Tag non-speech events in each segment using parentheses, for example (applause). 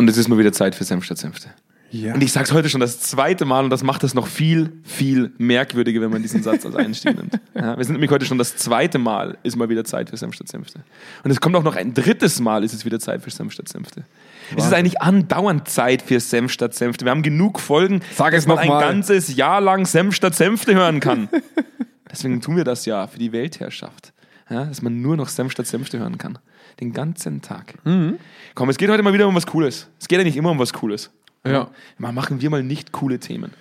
Und es ist mal wieder Zeit für Senf statt Senfte. Ja. Und ich sage es heute schon das zweite Mal und das macht es noch viel, viel merkwürdiger, wenn man diesen Satz als Einstieg nimmt. (laughs) Ja, wir sind nämlich heute schon das zweite Mal, ist mal wieder Zeit für Senf statt Senfte. Und es kommt auch noch ein drittes Mal, ist es wieder Zeit für Senf statt Senfte. Es ist eigentlich andauernd Zeit für Senf statt Senfte. Wir haben genug Folgen, Sag dass es man noch ein mal. ganzes Jahr lang Senf statt Senfte hören kann. Deswegen tun wir das ja für die Weltherrschaft. Ja, dass man nur noch Senf statt Senfte hören kann. Den ganzen Tag. Mhm. Komm, es geht heute mal wieder um was Cooles. Es geht ja nicht immer um was Cooles. Ja. Mal machen wir mal nicht coole Themen.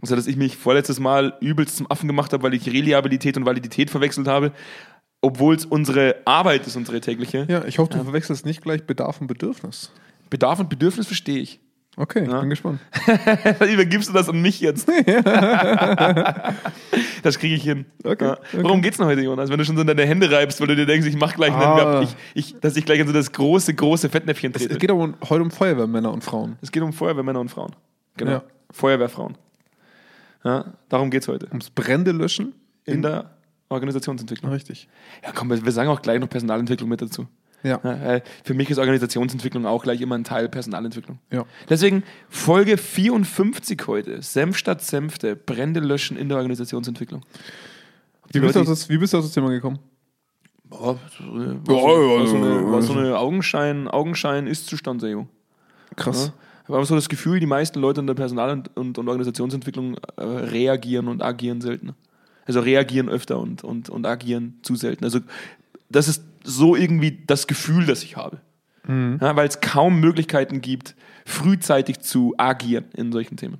Also, dass ich mich vorletztes Mal übelst zum Affen gemacht habe, weil ich Reliabilität und Validität verwechselt habe, obwohl es unsere Arbeit ist, unsere tägliche. Ja, ich hoffe, du verwechselst nicht gleich Bedarf und Bedürfnis. Bedarf und Bedürfnis verstehe ich. Okay, Ja. bin gespannt. (laughs) Übergibst du das an mich jetzt? (laughs) das kriege ich hin. Okay, Ja. Worum geht's denn heute, Jonas? Wenn du schon so in deine Hände reibst, weil du dir denkst, ich mach gleich einen, Ah. ich, ich, dass ich gleich in so das große, große Fettnäpfchen Es, trete. es geht aber heute um Feuerwehrmänner und Frauen. Es geht um Feuerwehrmänner und Frauen. Genau. Ja. Feuerwehrfrauen. Darum geht's heute. Ums Brände löschen. In der Organisationsentwicklung. Richtig. Ja, komm, wir wir sagen auch gleich noch Personalentwicklung mit dazu. Ja. Für mich ist Organisationsentwicklung auch gleich immer ein Teil Personalentwicklung. Ja. Deswegen Folge 54 heute. Senf statt Senfte. Brände löschen in der Organisationsentwicklung. Wie bist, das, wie bist du auf das Thema gekommen? War, so, eine, ja, war so ja. eine Augenschein, Augenschein Ist-Zustandserhebung. Krass. Ja. Ich habe so das Gefühl, die meisten Leute in der Personal- und, und, und Organisationsentwicklung äh, reagieren und agieren selten. Also reagieren öfter und, und, und agieren zu selten. Also das ist so irgendwie das Gefühl, das ich habe. Ja, weil es kaum Möglichkeiten gibt, frühzeitig zu agieren in solchen Themen.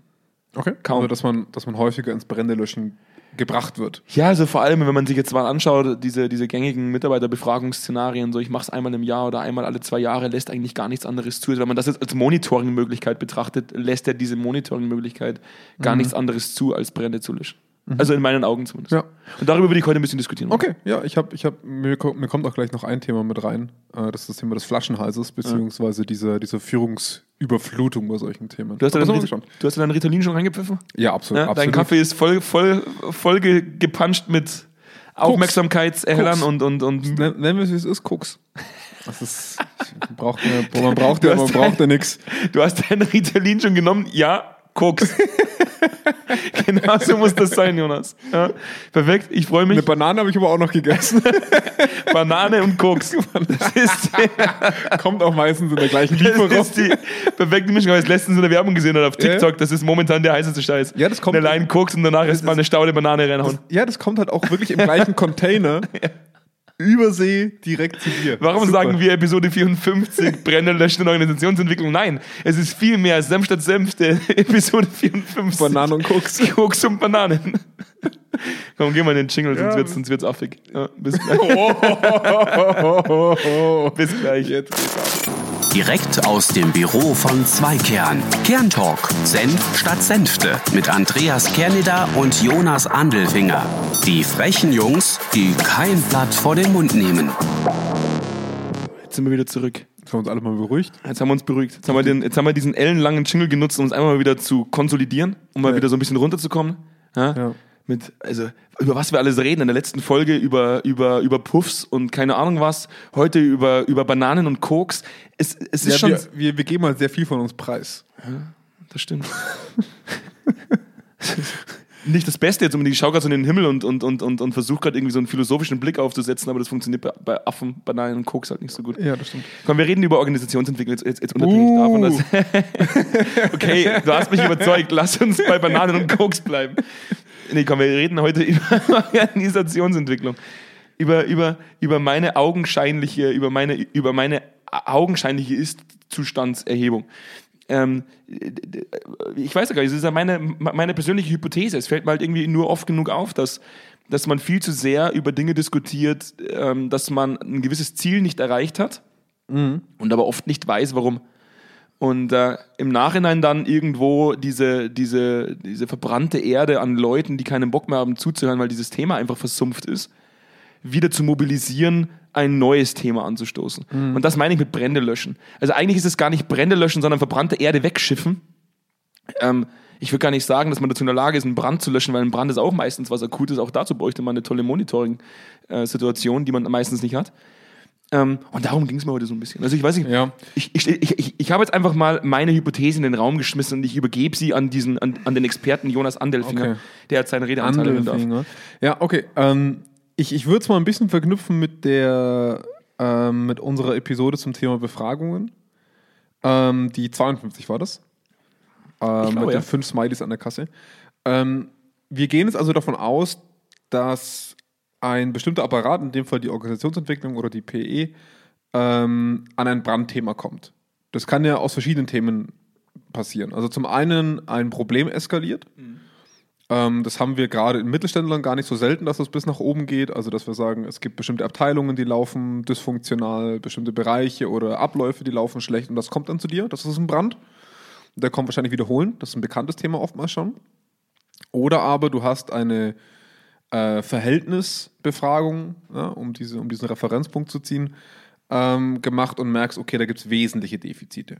Okay. Kaum. Also, dass man, dass man häufiger ins Brände löschen gebracht wird. Ja, also vor allem, wenn man sich jetzt mal anschaut, diese, diese gängigen Mitarbeiterbefragungsszenarien, so ich mache es einmal im Jahr oder einmal alle zwei Jahre, lässt eigentlich gar nichts anderes zu. Also wenn man das jetzt als Monitoring-Möglichkeit betrachtet, lässt ja diese Monitoring-Möglichkeit gar nichts anderes zu, als Brände zu löschen. Also in meinen Augen zumindest. Ja. Und darüber würde ich heute ein bisschen diskutieren. Okay, ja, ich habe, ich hab, mir, mir kommt auch gleich noch ein Thema mit rein. Äh, Das ist das Thema des Flaschenhalses, beziehungsweise diese, diese Führungsüberflutung bei solchen Themen. Du hast, ja Rit- du hast ja deinen Ritalin schon reingepfiffen? Ja, absolut. Ja, dein absolut. Kaffee ist voll, voll, voll ge- gepanscht mit Aufmerksamkeitserhellern und, und, und Nen- Nennen wir es, wie es ist, Koks. Das ist, braucht (laughs) ja, man braucht ja, man braucht ja nichts. Du hast deinen Ritalin schon genommen? Ja, Koks. (laughs) genau so muss das sein, Jonas. Ja, perfekt, ich freue mich. Eine Banane habe ich aber auch noch gegessen. (laughs) Banane und Koks. (laughs) Das ist, Kommt auch meistens in der gleichen das Lieferung. ist die perfekte Mischung. Ich habe letztens in der Werbung gesehen oder auf TikTok. Das ist momentan der heißeste Scheiß. Ja, das kommt- Eine Line Koks und danach erst mal eine Staude Banane reinhauen. Ja, das kommt halt auch wirklich im gleichen Container. Übersee direkt zu dir. Warum Super. sagen wir Episode 54 (laughs) Brände löschen in Organisationsentwicklung? Nein, es ist viel mehr Senf statt Senf, der (laughs) Episode 54. Banane und Koks? (laughs) Koks und Bananen. Komm, geh mal in den Jingle, sonst Ja. wird's, sonst wird's affig. Ja, bis gleich. bis gleich. Jetzt geht's ab. Direkt aus dem Büro von Zweikern. Kerntalk. Senf statt Senfte. Mit Andreas Kerneder und Jonas Andelfinger. Die frechen Jungs, die kein Blatt vor den Mund nehmen. Jetzt sind wir wieder zurück. Jetzt haben wir uns alle mal beruhigt. Jetzt haben wir uns beruhigt. Jetzt haben wir, den, jetzt haben wir diesen ellenlangen Jingle genutzt, um uns einmal mal wieder zu konsolidieren, um mal Ja. wieder so ein bisschen runterzukommen. Ja? Ja. Mit, also, über was wir alles reden. In der letzten Folge über, über, über Puffs und keine Ahnung was. Heute über, über Bananen und Koks. Es, es ist Ja, schon. wir, wir, wir geben halt sehr viel von uns preis. Das stimmt. (laughs) Nicht das Beste jetzt unbedingt. Ich schaue gerade so in den Himmel und, und, und, und, und versuche gerade irgendwie so einen philosophischen Blick aufzusetzen, aber das funktioniert bei, bei Affen, Bananen und Koks halt nicht so gut. Ja, das stimmt. Komm, wir reden über Organisationsentwicklung jetzt, jetzt, jetzt unabhängig Uh. davon, dass. (laughs) okay, du hast mich überzeugt, lass uns bei Bananen und Koks bleiben. Nee, komm, wir reden heute (laughs) über Organisationsentwicklung. Über, über, über meine augenscheinliche, über meine, über meine augenscheinliche Ist-Zustandserhebung. Ähm, ich weiß ja gar nicht, das ist ja meine, meine persönliche Hypothese. Es fällt mir halt irgendwie nur oft genug auf, dass, dass man viel zu sehr über Dinge diskutiert, ähm, dass man ein gewisses Ziel nicht erreicht hat und aber oft nicht weiß, warum. Und äh, im Nachhinein dann irgendwo diese, diese, diese verbrannte Erde an Leuten, die keinen Bock mehr haben zuzuhören, weil dieses Thema einfach versumpft ist, wieder zu mobilisieren, ein neues Thema anzustoßen. Und das meine ich mit Brände löschen. Also eigentlich ist es gar nicht Brände löschen, sondern verbrannte Erde wegschiffen. Ähm, ich würde gar nicht sagen, dass man dazu in der Lage ist, einen Brand zu löschen, weil ein Brand ist auch meistens was Akutes. Auch dazu bräuchte man eine tolle Monitoring-Situation, die man meistens nicht hat. Ähm, und darum ging es mir heute so ein bisschen. Also ich weiß nicht, Ja. ich, ich, ich, ich, habe jetzt einfach mal meine Hypothese in den Raum geschmissen und ich übergebe sie an diesen, an, an den Experten Jonas Andelfinger, Okay. der hat seine Redeanteil nehmen darf. Ja, okay. Ähm, ich ich würde es mal ein bisschen verknüpfen mit der ähm, mit unserer Episode zum Thema Befragungen. Ähm, die 52 war das. Ähm, glaube, mit ja. den fünf Smileys an der Kasse. Ähm, wir gehen jetzt also davon aus, dass ein bestimmter Apparat, in dem Fall die Organisationsentwicklung oder die PE, ähm, an ein Brandthema kommt. Das kann ja aus verschiedenen Themen passieren. Also zum einen ein Problem eskaliert. Ähm, das haben wir gerade in Mittelständlern gar nicht so selten, dass das bis nach oben geht. Also dass wir sagen, es gibt bestimmte Abteilungen, die laufen dysfunktional, bestimmte Bereiche oder Abläufe, die laufen schlecht und das kommt dann zu dir. Das ist ein Brand. Der kommt wahrscheinlich wiederholen. Das ist ein bekanntes Thema oftmals schon. Oder aber du hast eine äh, Verhältnisbefragung, ja, um, diese, um diesen Referenzpunkt zu ziehen, ähm, gemacht und merkst, okay, da gibt es wesentliche Defizite.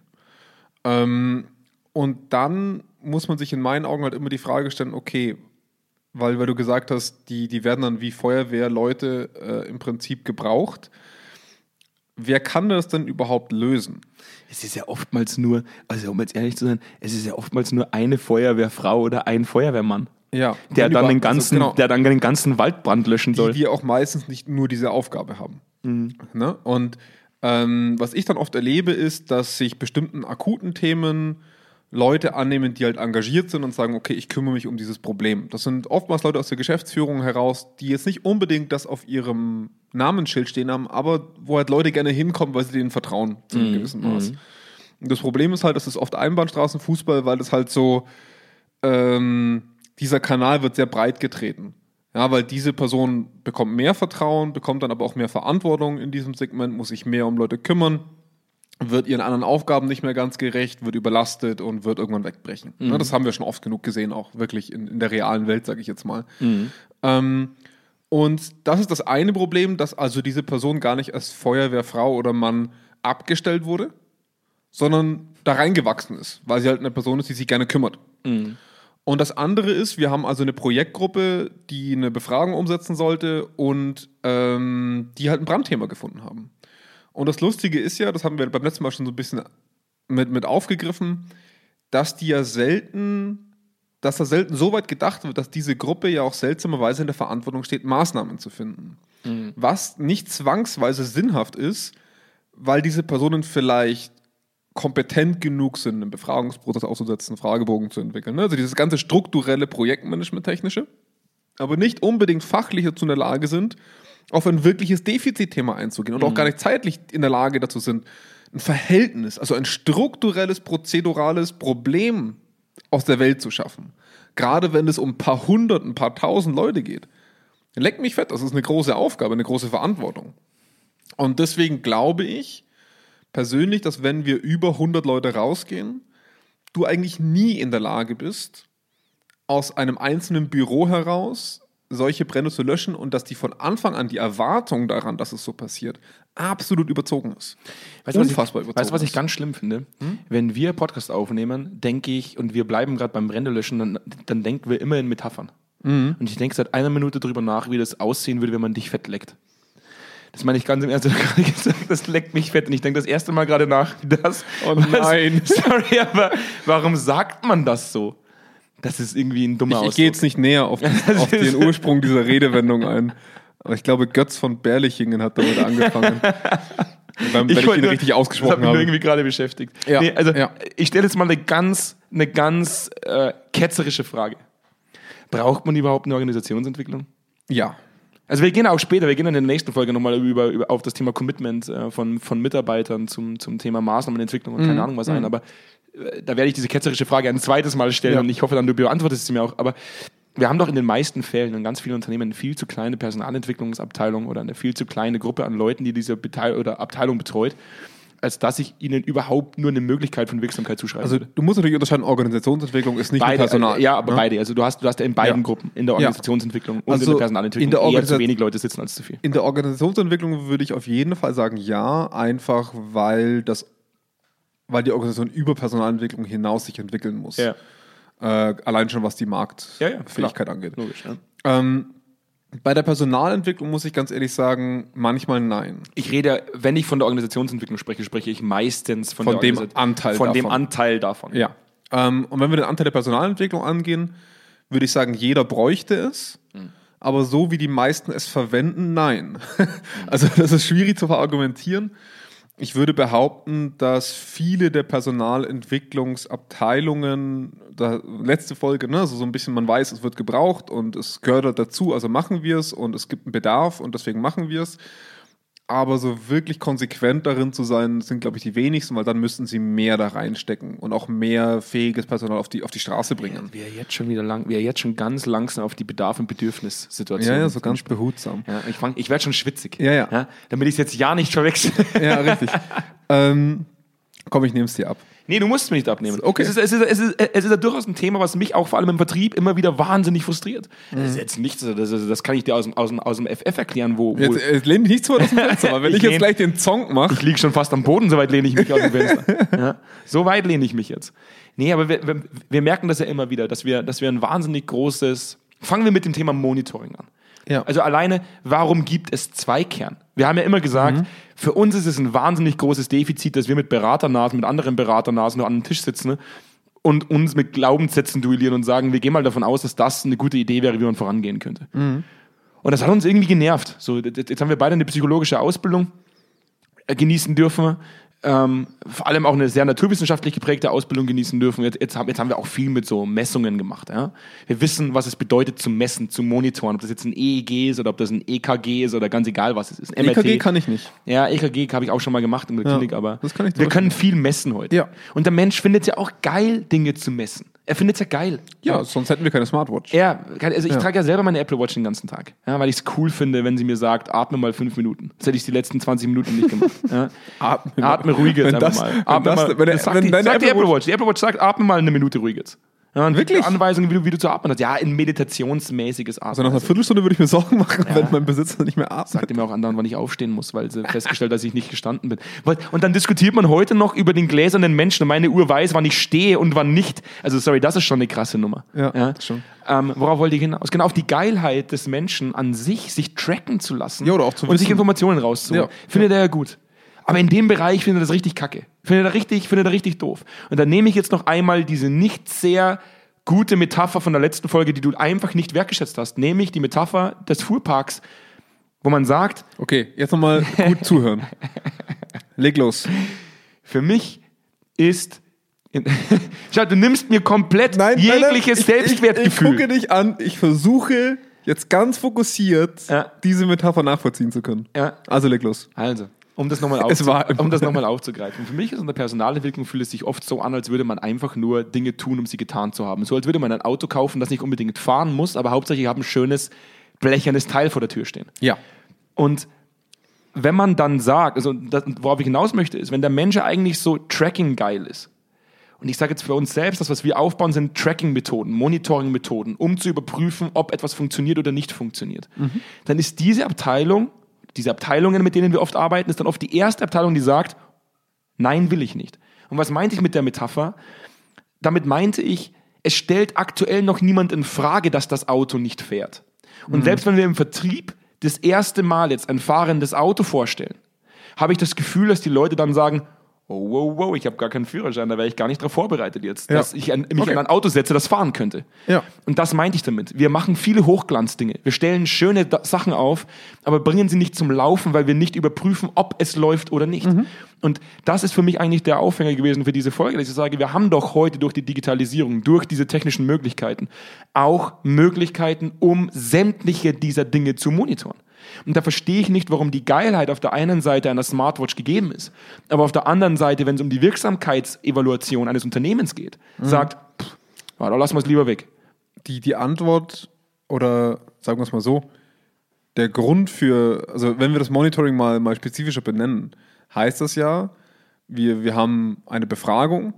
Ähm, und dann muss man sich in meinen Augen halt immer die Frage stellen, okay, weil, weil du gesagt hast, die, die werden dann wie Feuerwehrleute äh, im Prinzip gebraucht. Wer kann das denn überhaupt lösen? Es ist ja oftmals nur, also um jetzt ehrlich zu sein, es ist ja oftmals nur eine Feuerwehrfrau oder ein Feuerwehrmann, Ja, der dann den ganzen, also genau. der dann den ganzen Waldbrand löschen soll. die, die auch meistens nicht nur diese Aufgabe haben. Mhm. Ne? Und ähm, was ich dann oft erlebe, ist, dass sich bestimmten akuten Themen Leute annehmen, die halt engagiert sind und sagen, okay, ich kümmere mich um dieses Problem. Das sind oftmals Leute aus der Geschäftsführung heraus, die jetzt nicht unbedingt das auf ihrem Namensschild stehen haben, aber wo halt Leute gerne hinkommen, weil sie denen vertrauen, zu Mhm. einem gewissen Maß. Und das Problem ist halt, das ist oft Einbahnstraßenfußball, weil das halt so, ähm, dieser Kanal wird sehr breit getreten. Ja, weil diese Person bekommt mehr Vertrauen, bekommt dann aber auch mehr Verantwortung in diesem Segment, muss sich mehr um Leute kümmern, wird ihren anderen Aufgaben nicht mehr ganz gerecht, wird überlastet und wird irgendwann wegbrechen. Ja, das haben wir schon oft genug gesehen, auch wirklich in, in der realen Welt, sage ich jetzt mal. Ähm, und das ist das eine Problem, dass also diese Person gar nicht als Feuerwehrfrau oder Mann abgestellt wurde, sondern da reingewachsen ist, weil sie halt eine Person ist, die sich gerne kümmert. Und das andere ist, wir haben also eine Projektgruppe, die eine Befragung umsetzen sollte und ähm, die halt ein Brandthema gefunden haben. Und das Lustige ist ja, das haben wir beim letzten Mal schon so ein bisschen mit, mit aufgegriffen, dass die ja selten, dass da selten so weit gedacht wird, dass diese Gruppe ja auch seltsamerweise in der Verantwortung steht, Maßnahmen zu finden. Was nicht zwangsweise sinnhaft ist, weil diese Personen vielleicht kompetent genug sind, einen Befragungsprozess auszusetzen, Fragebogen zu entwickeln. ne? Also dieses ganze strukturelle Projektmanagement-technische, aber nicht unbedingt fachlich dazu in der Lage sind, auf ein wirkliches Defizitthema einzugehen und auch gar nicht zeitlich in der Lage dazu sind, ein Verhältnis, also ein strukturelles, prozedurales Problem aus der Welt zu schaffen. Gerade wenn es um ein paar hundert, ein paar tausend Leute geht. Leck mich fett, das ist eine große Aufgabe, eine große Verantwortung. Und deswegen glaube ich persönlich, dass wenn wir über 100 Leute rausgehen, du eigentlich nie in der Lage bist, aus einem einzelnen Büro heraus solche Brände zu löschen und dass die von Anfang an die Erwartung daran, dass es so passiert, absolut überzogen ist. Weißt du, was Unfassbar ich, überzogen weißt, du, was ich ganz schlimm finde? Wenn wir Podcast aufnehmen, denke ich, und wir bleiben gerade beim Brändelöschen, dann, dann denken wir immer in Metaphern. Und ich denke seit einer Minute drüber nach, wie das aussehen würde, wenn man dich fett leckt. Das meine ich ganz im Ernst. Ich habe gerade (laughs) gesagt, das leckt mich fett. Und ich denke das erste Mal gerade nach, wie das. Oh was- nein. (laughs) Sorry, aber warum sagt man das so? Das ist irgendwie ein dummer Ich, ich gehe jetzt nicht näher auf, (laughs) auf den Ursprung dieser Redewendung ein. Aber ich glaube, Götz von Berlichingen hat damit angefangen. wenn, wenn ich, ihn richtig Das hat ausgesprochen mich habe. irgendwie gerade beschäftigt. Ja, Nee, also ja. ich stelle jetzt mal eine ganz, eine ganz äh, ketzerische Frage. Braucht man überhaupt eine Organisationsentwicklung? Ja. Also wir gehen auch später, wir gehen in der nächsten Folge nochmal über, über, auf das Thema Commitment äh, von, von Mitarbeitern zum, zum Thema Maßnahmenentwicklung und Mhm. keine Ahnung was ein, aber äh, da werde ich diese ketzerische Frage ein zweites Mal stellen Ja. und ich hoffe dann, du beantwortest sie mir auch. Aber wir haben doch in den meisten Fällen in ganz vielen Unternehmen eine viel zu kleine Personalentwicklungsabteilung oder eine viel zu kleine Gruppe an Leuten, die diese Beteil oder Abteilung betreut, als dass ich ihnen überhaupt nur eine Möglichkeit von Wirksamkeit zuschreibe. Also du musst natürlich unterscheiden, Organisationsentwicklung ist nicht beide, Personal. äh, ja, aber ne? beide. Also du hast, du hast ja in beiden Ja. Gruppen, in der. Organisationsentwicklung und Also in der Personalentwicklung in der eher zu wenig Leute sitzen als zu viel. In der Organisationsentwicklung würde ich auf jeden Fall sagen, ja, einfach weil das, weil die Organisation über Personalentwicklung hinaus sich entwickeln muss. Ja. Äh, allein schon was die Marktfähigkeit angeht. Logisch, ja. Ähm, Bei der Personalentwicklung muss ich ganz ehrlich sagen, manchmal nein. Ich rede, wenn ich von der Organisationsentwicklung spreche, spreche ich meistens von, Von dem Anteil von dem davon. Anteil davon. Ja. Ähm, und wenn wir den Anteil der Personalentwicklung angehen, würde ich sagen, jeder bräuchte es. Aber so wie die meisten es verwenden, nein. (laughs) also das ist schwierig zu verargumentieren. Ich würde behaupten, dass viele der Personalentwicklungsabteilungen, da, letzte Folge, ne, also so ein bisschen, man weiß, es wird gebraucht und es gehört dazu, also machen wir es und es gibt einen Bedarf und deswegen machen wir es. Aber so wirklich konsequent darin zu sein, sind, glaube ich, die wenigsten, weil dann müssten sie mehr da reinstecken und auch mehr fähiges Personal auf die, auf die Straße bringen. Wir jetzt schon wieder lang, wir jetzt schon ganz langsam auf die Bedarf- und Bedürfnissituation. Ja, ja, so ganz behutsam. Ja, ich fang, ich werde schon schwitzig. Ja, ja. damit ich es jetzt ja nicht verwechsel. Ja, richtig. (laughs) ähm, komm, ich nehme es dir ab. Nee, du musst es mir nicht abnehmen. Okay. Es ist, es, ist, es, ist, es ist ja durchaus ein Thema, was mich auch vor allem im Vertrieb immer wieder wahnsinnig frustriert. Das ist jetzt nichts, das, ist, das kann ich dir aus dem, aus dem, aus dem FF erklären, wo, wo Jetzt, jetzt lehn dich nicht zu weit aus dem Fenster, (laughs) aber wenn ich, Ich jetzt gleich den Song mache. Ich liege schon fast am Boden, so weit lehne ich mich aus dem Fenster. (laughs) Ja, so weit lehne ich mich jetzt. Nee, aber wir, wir, wir merken das ja immer wieder, dass wir, dass wir ein wahnsinnig großes. Fangen wir mit dem Thema Monitoring an. Ja. Also alleine, warum gibt es zwei Kern? Wir haben ja immer gesagt, für uns ist es ein wahnsinnig großes Defizit, dass wir mit Beraternasen, mit anderen Beraternasen nur an den Tisch sitzen und uns mit Glaubenssätzen duellieren und sagen, wir gehen mal davon aus, dass das eine gute Idee wäre, wie man vorangehen könnte. Und das hat uns irgendwie genervt. So, jetzt jetzt haben wir beide eine psychologische Ausbildung äh, genießen dürfen. Ähm, vor allem auch eine sehr naturwissenschaftlich geprägte Ausbildung genießen dürfen. Jetzt, jetzt, haben, jetzt haben wir auch viel mit so Messungen gemacht. Ja? Wir wissen, was es bedeutet zu messen, zu monitoren, ob das jetzt ein EEG ist oder ob das ein EKG ist oder ganz egal, was es ist. Ein EKG kann ich nicht. ja, EKG habe ich auch schon mal gemacht in der Ja, Klinik, aber wir können viel messen heute. Ja. Und der Mensch findet es ja auch geil, Dinge zu messen. Er findet es ja geil. Ja, sonst hätten wir keine Smartwatch. Ja, also ich Ja. trage ja selber meine Apple Watch den ganzen Tag, ja, weil ich es cool finde, wenn sie mir sagt, atme mal fünf Minuten. Das hätte ich die letzten 20 Minuten nicht gemacht. (laughs) Ja. Atme, Atme ruhig jetzt Wenn einfach das- mal. wenn Atme das- mal. wenn Das sagt wenn die, sagt die Apple Apple Watch. Die Apple Watch sagt, atme mal eine Minute ruhig jetzt. Ja, dir Wirklich? Anweisungen, wie du, wie du zu atmen hast. Ja, ein meditationsmäßiges Atmen. Also nach einer Viertelstunde würde ich mir Sorgen machen, wenn mein Besitzer nicht mehr atmet. Sagt mir auch andauernd, wann ich aufstehen muss, weil sie festgestellt, dass ich nicht gestanden bin. Und dann diskutiert man heute noch über den gläsernen Menschen und meine Uhr weiß, wann ich stehe und wann nicht. Also sorry, das ist schon eine krasse Nummer. Ja, das stimmt. Ähm, worauf wollte ich hinaus? Genau auf die Geilheit des Menschen an sich, sich tracken zu lassen Ja, oder auch zu und sich. Informationen rauszuholen. Ja. Findet er ja gut. Aber in dem Bereich findet er das richtig kacke. Findet er richtig, findet er richtig doof. Und dann nehme ich jetzt noch einmal diese nicht sehr gute Metapher von der letzten Folge, die du einfach nicht wertgeschätzt hast, nämlich die Metapher des Fuhrparks, wo man sagt, Okay, jetzt nochmal gut zuhören. (laughs) Leg los. für mich ist. (laughs) Schau, du nimmst mir komplett jegliches ich, Selbstwertgefühl. Ich, ich gucke dich an, ich versuche jetzt ganz fokussiert Ja. diese Metapher nachvollziehen zu können. Ja. Also leg los. Also, um das nochmal (laughs) um das nochmal aufzugreifen. Für mich ist in der Personalentwicklung fühlt es sich oft so an, als würde man einfach nur Dinge tun, um sie getan zu haben. So als würde man ein Auto kaufen, das nicht unbedingt fahren muss, aber hauptsächlich hat ein schönes blechernes Teil vor der Tür stehen. Ja. Und wenn man dann sagt, also das, worauf ich hinaus möchte, ist, wenn der Mensch eigentlich so Tracking geil ist, und ich sage jetzt für uns selbst, das, was wir aufbauen, sind Tracking-Methoden, Monitoring-Methoden, um zu überprüfen, ob etwas funktioniert oder nicht funktioniert. Dann ist diese Abteilung, diese Abteilungen, mit denen wir oft arbeiten, ist dann oft die erste Abteilung, die sagt, nein, will ich nicht. Und was meinte ich mit der Metapher? Damit meinte ich, es stellt aktuell noch niemand in Frage, dass das Auto nicht fährt. Und selbst wenn wir im Vertrieb das erste Mal jetzt ein fahrendes Auto vorstellen, habe ich das Gefühl, dass die Leute dann sagen, oh, wow, wow, ich habe gar keinen Führerschein, da wäre ich gar nicht darauf vorbereitet jetzt, Ja. dass ich an, mich Okay. an ein Auto setze, das fahren könnte. Ja. Und das meinte ich damit. Wir machen viele Hochglanzdinge. Wir stellen schöne Da- Sachen auf, aber bringen sie nicht zum Laufen, weil wir nicht überprüfen, ob es läuft oder nicht. Und das ist für mich eigentlich der Aufhänger gewesen für diese Folge, dass ich sage, wir haben doch heute durch die Digitalisierung, durch diese technischen Möglichkeiten auch Möglichkeiten, um sämtliche dieser Dinge zu monitoren. Und da verstehe ich nicht, warum die Geilheit auf der einen Seite einer Smartwatch gegeben ist, aber auf der anderen Seite, wenn es um die Wirksamkeitsevaluation eines Unternehmens geht, sagt, pff, da lassen wir es lieber weg. Die, die Antwort oder sagen wir es mal so, der Grund für, also wenn wir das Monitoring mal, mal spezifischer benennen, heißt das ja, wir, wir haben eine Befragung,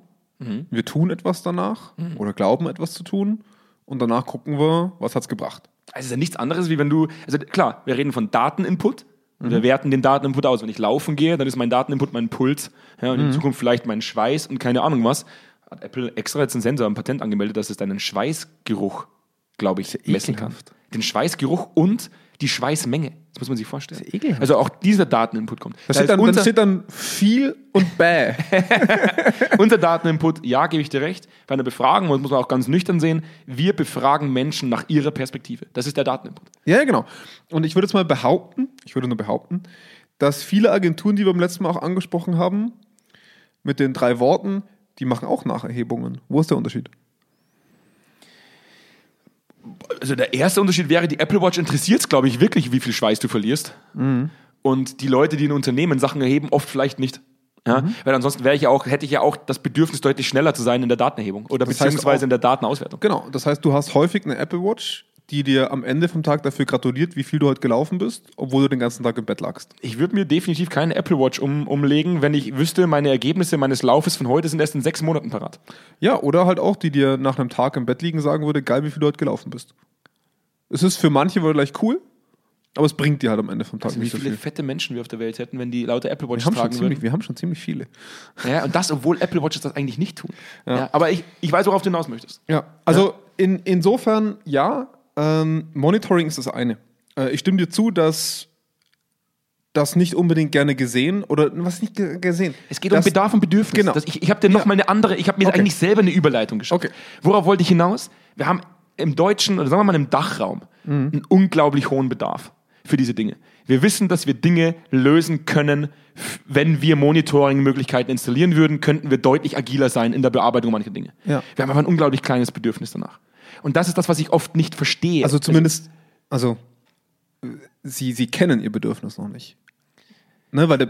wir tun etwas danach oder glauben etwas zu tun und danach gucken wir, was hat es gebracht. Also es ist ja nichts anderes, wie wenn du, also klar, wir reden von Dateninput. Und Wir werten den Dateninput aus. Wenn ich laufen gehe, dann ist mein Dateninput mein Puls ja, und in Zukunft vielleicht mein Schweiß und keine Ahnung was. Hat Apple extra jetzt einen Sensor, ein Patent angemeldet, dass es deinen Schweißgeruch glaube ich, messen kann. Den Schweißgeruch und die Schweißmenge. Das muss man sich vorstellen. ist ekelhaft. Also auch dieser Dateninput kommt. Da Das steht, dann, dann unser, steht dann viel und bäh. (laughs) unser Dateninput, ja, gebe ich dir recht. Bei einer Befragung, das muss man auch ganz nüchtern sehen, wir befragen Menschen nach ihrer Perspektive. Das ist der Dateninput. Ja, ja, genau. Und ich würde jetzt mal behaupten, ich würde nur behaupten, dass viele Agenturen, die wir beim letzten Mal auch angesprochen haben, mit den drei Worten, die machen auch Nacherhebungen. Wo ist der Unterschied? Also der erste Unterschied wäre, die Apple Watch interessiert es, glaube ich, wirklich, wie viel Schweiß du verlierst. Mhm. Und die Leute, die in Unternehmen Sachen erheben, oft vielleicht nicht. Ja? Mhm. Weil ansonsten wäre ich ja auch, hätte ich ja auch das Bedürfnis, deutlich schneller zu sein in der Datenerhebung oder Das beziehungsweise auch- in der Datenauswertung. Genau, das heißt, du hast häufig eine Apple Watch, die dir am Ende vom Tag dafür gratuliert, wie viel du heute gelaufen bist, obwohl du den ganzen Tag im Bett lagst. Ich würde mir definitiv keine Apple Watch um, umlegen, wenn ich wüsste, meine Ergebnisse meines Laufes von heute sind erst in sechs Monaten parat. Ja, oder halt auch, die dir nach einem Tag im Bett liegen sagen würde, geil, wie viel du heute gelaufen bist. Es ist für manche vielleicht cool, aber es bringt dir halt am Ende vom Tag Also wie nicht so viele viel. fette Menschen wir auf der Welt hätten, wenn die lauter Apple Wir Watches haben, schon tragen ziemlich, würden. wir haben schon ziemlich viele. Ja, und das, obwohl Apple Watches das eigentlich nicht tun. Ja. aber ich, ich weiß, worauf du hinaus möchtest. Ja, also In, insofern, ja, ähm, Monitoring ist das eine. Äh, ich stimme dir zu, dass das nicht unbedingt gerne gesehen oder was nicht ge- gesehen. Es geht das, um Bedarf und Bedürfnis. Genau. Das, ich ich habe dir noch Ja. mal eine andere, ich habe mir Okay. eigentlich selber eine Überleitung geschaut. Okay. Worauf wollte ich hinaus? Wir haben im deutschen, oder sagen wir mal im Dachraum, Mhm. einen unglaublich hohen Bedarf für diese Dinge. Wir wissen, dass wir Dinge lösen können, wenn wir Monitoring-Möglichkeiten installieren würden, könnten wir deutlich agiler sein in der Bearbeitung mancher Dinge. Ja. Wir haben aber ein unglaublich kleines Bedürfnis danach. Und das ist das, was ich oft nicht verstehe. Also zumindest, also, sie, sie kennen ihr Bedürfnis noch nicht. Ne, weil der,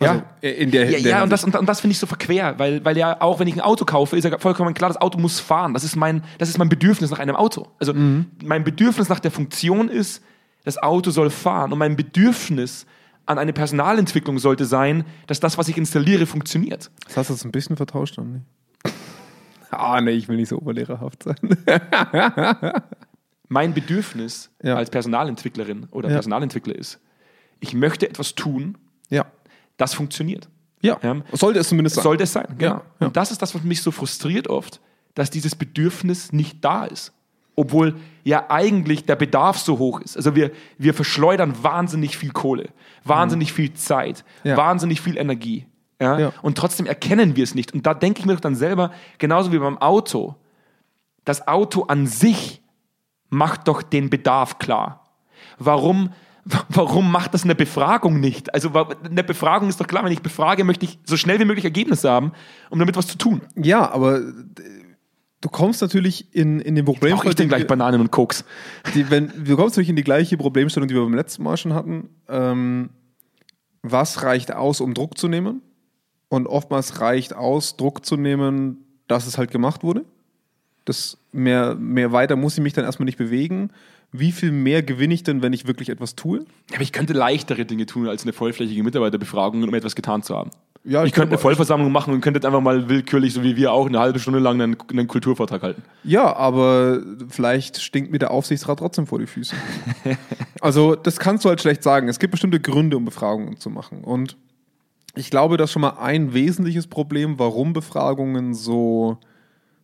Ja. also, äh, in der, Ja, der ja und das, und, und das finde ich so verquer, weil, weil ja auch, wenn ich ein Auto kaufe, ist ja vollkommen klar, das Auto muss fahren. Das ist mein, das ist mein Bedürfnis nach einem Auto. Also Mhm. mein Bedürfnis nach der Funktion ist, das Auto soll fahren. Und mein Bedürfnis an eine Personalentwicklung sollte sein, dass das, was ich installiere, funktioniert. Das hast du jetzt ein bisschen vertauscht, dann nicht? Ah, nee, ich will nicht so oberlehrerhaft sein. (laughs) Mein Bedürfnis Ja. als Personalentwicklerin oder Ja. Personalentwickler ist, ich möchte etwas tun, ja. das funktioniert. Ja. Ja. Sollte es zumindest sein. Sollte es sein, genau. Ja. Und das ist das, was mich so frustriert oft, dass dieses Bedürfnis nicht da ist. Obwohl ja eigentlich der Bedarf so hoch ist. Also wir, wir verschleudern wahnsinnig viel Kohle, wahnsinnig viel Zeit, Mhm. Wahnsinnig viel Energie. Ja? Ja. Und trotzdem erkennen wir es nicht. Und da denke ich mir doch dann selber, genauso wie beim Auto, das Auto an sich macht doch den Bedarf klar. Warum, (laughs) warum macht das eine Befragung nicht? Also eine Befragung ist doch klar, wenn ich befrage, möchte ich so schnell wie möglich Ergebnisse haben, um damit was zu tun. Ja, aber äh, du kommst natürlich in, in den Problem. Brauche ich denn gleich Bananen und Koks? die, wenn, du kommst natürlich in die gleiche Problemstellung, die wir beim letzten Mal schon hatten. Ähm, was reicht aus, um Druck zu nehmen? Und oftmals reicht aus, Druck zu nehmen, dass es halt gemacht wurde. Das mehr, mehr weiter muss ich mich dann erstmal nicht bewegen. Wie viel mehr gewinne ich denn, wenn ich wirklich etwas tue? Ja, Aber ich könnte leichtere Dinge tun, als eine vollflächige Mitarbeiterbefragung, um etwas getan zu haben. Ja, ich, ich könnte eine Vollversammlung machen und könnte einfach mal willkürlich, so wie wir auch, eine halbe Stunde lang einen, einen Kulturvortrag halten. Ja, aber vielleicht stinkt mir der Aufsichtsrat trotzdem vor die Füße. (laughs) also, das kannst du halt schlecht sagen. Es gibt bestimmte Gründe, um Befragungen zu machen. Und ich glaube, dass schon mal ein wesentliches Problem, warum Befragungen so,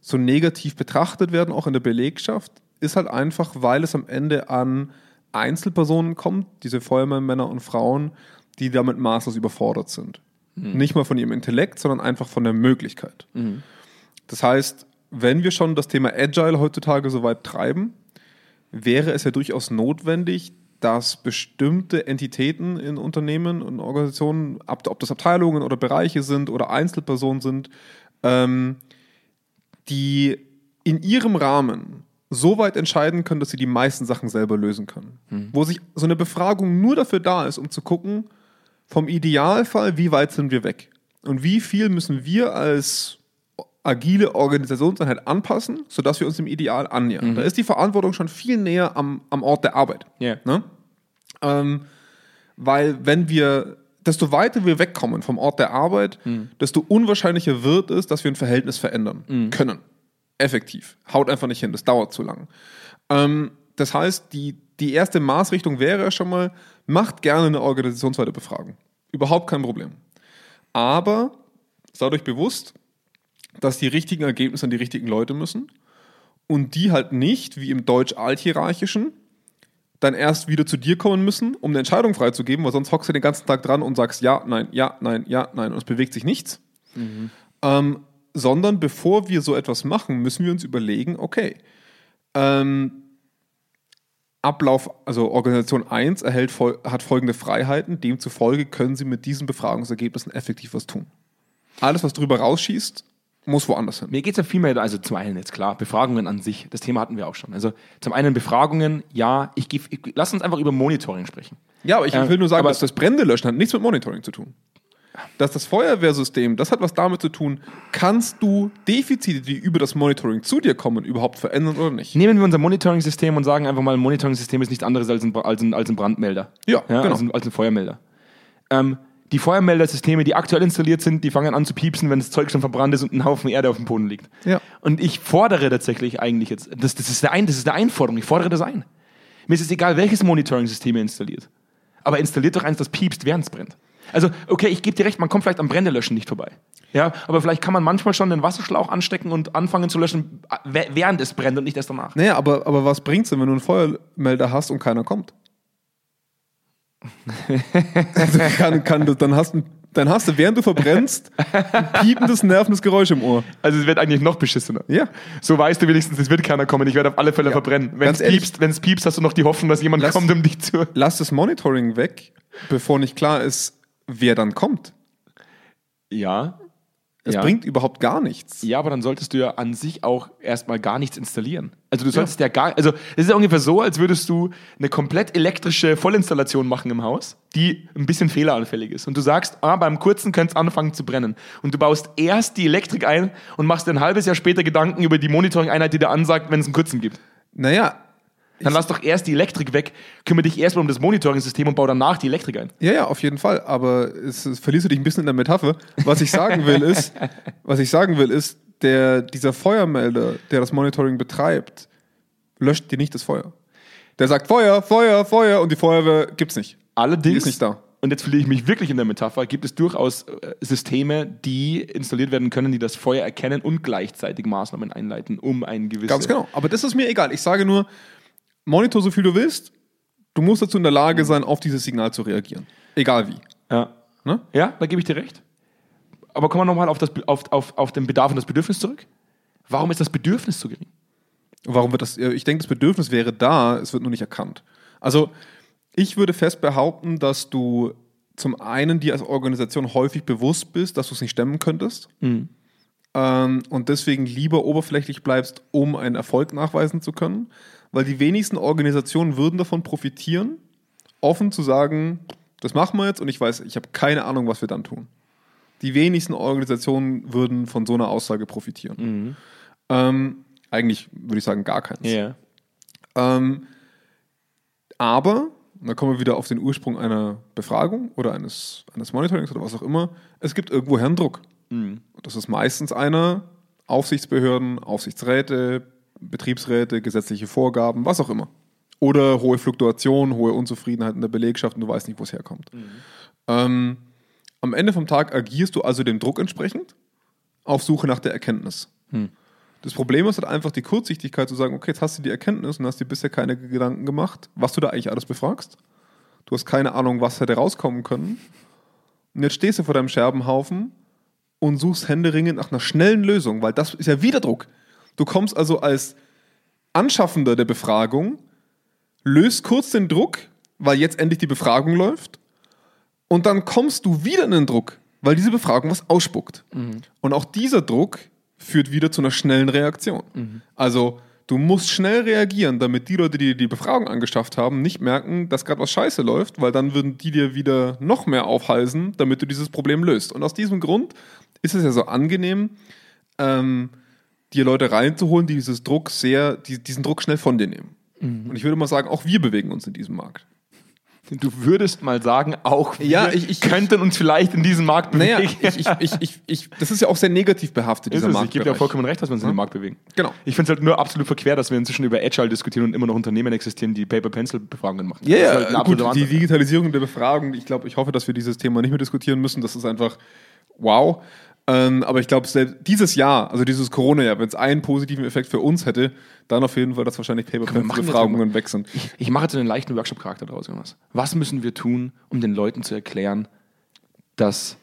so negativ betrachtet werden, auch in der Belegschaft, ist halt einfach, weil es am Ende an Einzelpersonen kommt, diese Feuerwehrmänner Männer und Frauen, die damit maßlos überfordert sind. Nicht mal von ihrem Intellekt, sondern einfach von der Möglichkeit. Das heißt, wenn wir schon das Thema Agile heutzutage so weit treiben, wäre es ja durchaus notwendig, dass bestimmte Entitäten in Unternehmen und Organisationen, ob das Abteilungen oder Bereiche sind oder Einzelpersonen sind, ähm, die in ihrem Rahmen so weit entscheiden können, dass sie die meisten Sachen selber lösen können. Wo sich so eine Befragung nur dafür da ist, um zu gucken, vom Idealfall, wie weit sind wir weg? Und wie viel müssen wir als agile Organisationseinheit anpassen, sodass wir uns dem Ideal annähern? Da ist die Verantwortung schon viel näher am, am Ort der Arbeit. Ja. Ne? Ähm, weil wenn wir, desto weiter wir wegkommen vom Ort der Arbeit, desto unwahrscheinlicher wird es, dass wir ein Verhältnis verändern können. Effektiv. Haut einfach nicht hin, das dauert zu lang. Ähm, das heißt, die, die erste Maßrichtung wäre schon mal, macht gerne eine organisationsweite Befragung. Überhaupt kein Problem. Aber seid euch bewusst, dass die richtigen Ergebnisse an die richtigen Leute müssen und die halt nicht, wie im Deutsch-Althierarchischen, dann erst wieder zu dir kommen müssen, um eine Entscheidung freizugeben, weil sonst hockst du den ganzen Tag dran und sagst ja, nein, ja, nein, ja, nein und es bewegt sich nichts. Ähm, sondern bevor wir so etwas machen, müssen wir uns überlegen, okay, ähm, Ablauf, also Organisation 1 erhält, hat folgende Freiheiten, demzufolge können sie mit diesen Befragungsergebnissen effektiv was tun. Alles, was drüber rausschießt, muss woanders hin. Mir geht es ja viel mehr, also zum einen jetzt klar, Befragungen an sich, das Thema hatten wir auch schon. Also zum einen Befragungen, ja, ich, ich lass uns einfach über Monitoring sprechen. Ja, aber ich Ja, will nur sagen, dass das Brände löschen hat nichts mit Monitoring zu tun. Dass das Feuerwehrsystem, das hat was damit zu tun, kannst du Defizite, die über das Monitoring zu dir kommen, überhaupt verändern oder nicht? Nehmen wir unser Monitoring-System und sagen einfach mal, ein Monitoring-System ist nichts anderes als ein, als ein, als ein Brandmelder. Ja, genau. als, ein, als ein Feuermelder. Ähm, die Feuermeldersysteme, die aktuell installiert sind, die fangen an zu piepsen, wenn das Zeug schon verbrannt ist und ein Haufen Erde auf dem Boden liegt. Ja. Und ich fordere tatsächlich eigentlich jetzt, das, das, ist der ein, das ist eine Einforderung, ich fordere das ein. Mir ist es egal, welches Monitoring-System ihr installiert. Aber installiert doch eins, das piepst, während es brennt. Also, okay, ich gebe dir recht, man kommt vielleicht am Brändelöschen nicht vorbei. Ja, aber vielleicht kann man manchmal schon den Wasserschlauch anstecken und anfangen zu löschen, äh, während es brennt und nicht erst danach. Naja, aber, aber was bringt's denn, wenn du einen Feuermelder hast und keiner kommt? Also kann, kann, dann, hast, du- dann hast du, während du verbrennst, ein piependes, nervendes Geräusch im Ohr. Also es wird eigentlich noch beschissener. Ja. So weißt du wenigstens, es wird keiner kommen. Ich werde auf alle Fälle verbrennen. Wenn Ganz es ehrlich. piepst, wenn es piepst, hast du noch die Hoffnung, dass jemand Lass- kommt, um dich zu. Lass das Monitoring weg, bevor nicht klar ist, wer dann kommt. Ja. Es ja. bringt überhaupt gar nichts. Ja, aber dann solltest du ja an sich auch erstmal gar nichts installieren. Also du solltest ja, gar, also es ist ja ungefähr so, als würdest du eine komplett elektrische Vollinstallation machen im Haus, die ein bisschen fehleranfällig ist. Und du sagst, ah, beim kurzen könnte es anfangen zu brennen. Und du baust erst die Elektrik ein und machst dir ein halbes Jahr später Gedanken über die Monitoring-Einheit, die dir ansagt, wenn es einen kurzen gibt. Naja, Dann lass doch erst die Elektrik weg, kümmere dich erstmal um das Monitoring-System und bau danach die Elektrik ein. ja, ja, auf jeden Fall. Aber es, es verlierst du dich ein bisschen in der Metapher. Was ich sagen will, (laughs) ist, was ich sagen will, ist, der, dieser Feuermelder, der das Monitoring betreibt, löscht dir nicht das Feuer. Der sagt Feuer, Feuer, Feuer und die Feuerwehr gibt's nicht. Allerdings, Die ist nicht da. und jetzt verliere ich mich wirklich in der Metapher, gibt es durchaus äh, Systeme, die installiert werden können, die das Feuer erkennen und gleichzeitig Maßnahmen einleiten, um ein gewisses. Ganz genau. Aber das ist mir egal. Ich sage nur, monitor so viel du willst. Du musst dazu in der Lage sein, auf dieses Signal zu reagieren. Egal wie. Ja. Ne? ja, da gebe ich dir recht. Aber kommen wir nochmal auf, das auf, auf, auf den Bedarf und das Bedürfnis zurück. Warum ist das Bedürfnis so gering? Warum wird das? Ich denke, das Bedürfnis wäre da, es wird nur nicht erkannt. Also, ich würde fest behaupten, dass du zum einen dir als Organisation häufig bewusst bist, dass du es nicht stemmen könntest. Ähm, und deswegen lieber oberflächlich bleibst, um einen Erfolg nachweisen zu können. Weil die wenigsten Organisationen würden davon profitieren, offen zu sagen, das machen wir jetzt und ich weiß, ich habe keine Ahnung, was wir dann tun. Die wenigsten Organisationen würden von so einer Aussage profitieren. Ähm, eigentlich würde ich sagen, gar keins. Ja. Ähm, aber, und da kommen wir wieder auf den Ursprung einer Befragung oder eines, eines Monitorings oder was auch immer, es gibt irgendwoher einen Druck. Und Das ist meistens einer, Aufsichtsbehörden, Aufsichtsräte, Betriebsräte, gesetzliche Vorgaben, was auch immer. Oder hohe Fluktuation, hohe Unzufriedenheit in der Belegschaft und du weißt nicht, wo es herkommt. Ähm, am Ende vom Tag agierst du also dem Druck entsprechend auf Suche nach der Erkenntnis. Das Problem ist halt einfach die Kurzsichtigkeit zu sagen, okay, jetzt hast du die Erkenntnis und hast dir bisher keine Gedanken gemacht, was du da eigentlich alles befragst. Du hast keine Ahnung, was hätte rauskommen können. Und jetzt stehst du vor deinem Scherbenhaufen und suchst händeringend nach einer schnellen Lösung, weil das ist ja wieder Druck. Du kommst also als Anschaffender der Befragung, löst kurz den Druck, weil jetzt endlich die Befragung läuft, und dann kommst du wieder in den Druck, weil diese Befragung was ausspuckt. Und auch dieser Druck führt wieder zu einer schnellen Reaktion. Also du musst schnell reagieren, damit die Leute, die die Befragung angeschafft haben, nicht merken, dass gerade was scheiße läuft, weil dann würden die dir wieder noch mehr aufhalsen, damit du dieses Problem löst. Und aus diesem Grund ist es ja so angenehm, ähm, dir Leute reinzuholen, die dieses Druck sehr, die, diesen Druck schnell von dir nehmen. Und ich würde mal sagen, auch wir bewegen uns in diesem Markt. Du würdest mal sagen, auch wir Ja, ich- ich- könnten uns vielleicht in diesem Markt bewegen. Naja, ich, ich, ich, das ist ja auch sehr negativ behaftet, dieser es, Markt. ich gebe dir auch vollkommen recht, dass wir uns in den Markt bewegen. Genau. Ich finde es halt nur absolut verquer, dass wir inzwischen über Agile diskutieren und immer noch Unternehmen existieren, die Paper-Pencil-Befragungen machen. Ja, ja, halt gut, die. Digitalisierung der Befragung, ich glaube, ich hoffe, dass wir dieses Thema nicht mehr diskutieren müssen. Das ist einfach wow. Ähm, aber ich glaube, selbst dieses Jahr, also dieses Corona-Jahr, wenn es einen positiven Effekt für uns hätte, dann auf jeden Fall, dass wahrscheinlich Paper-Befragungen weg sind. Ich, ich mache jetzt einen leichten Workshop-Charakter daraus, Jonas. Was müssen wir tun, um den Leuten zu erklären, dass,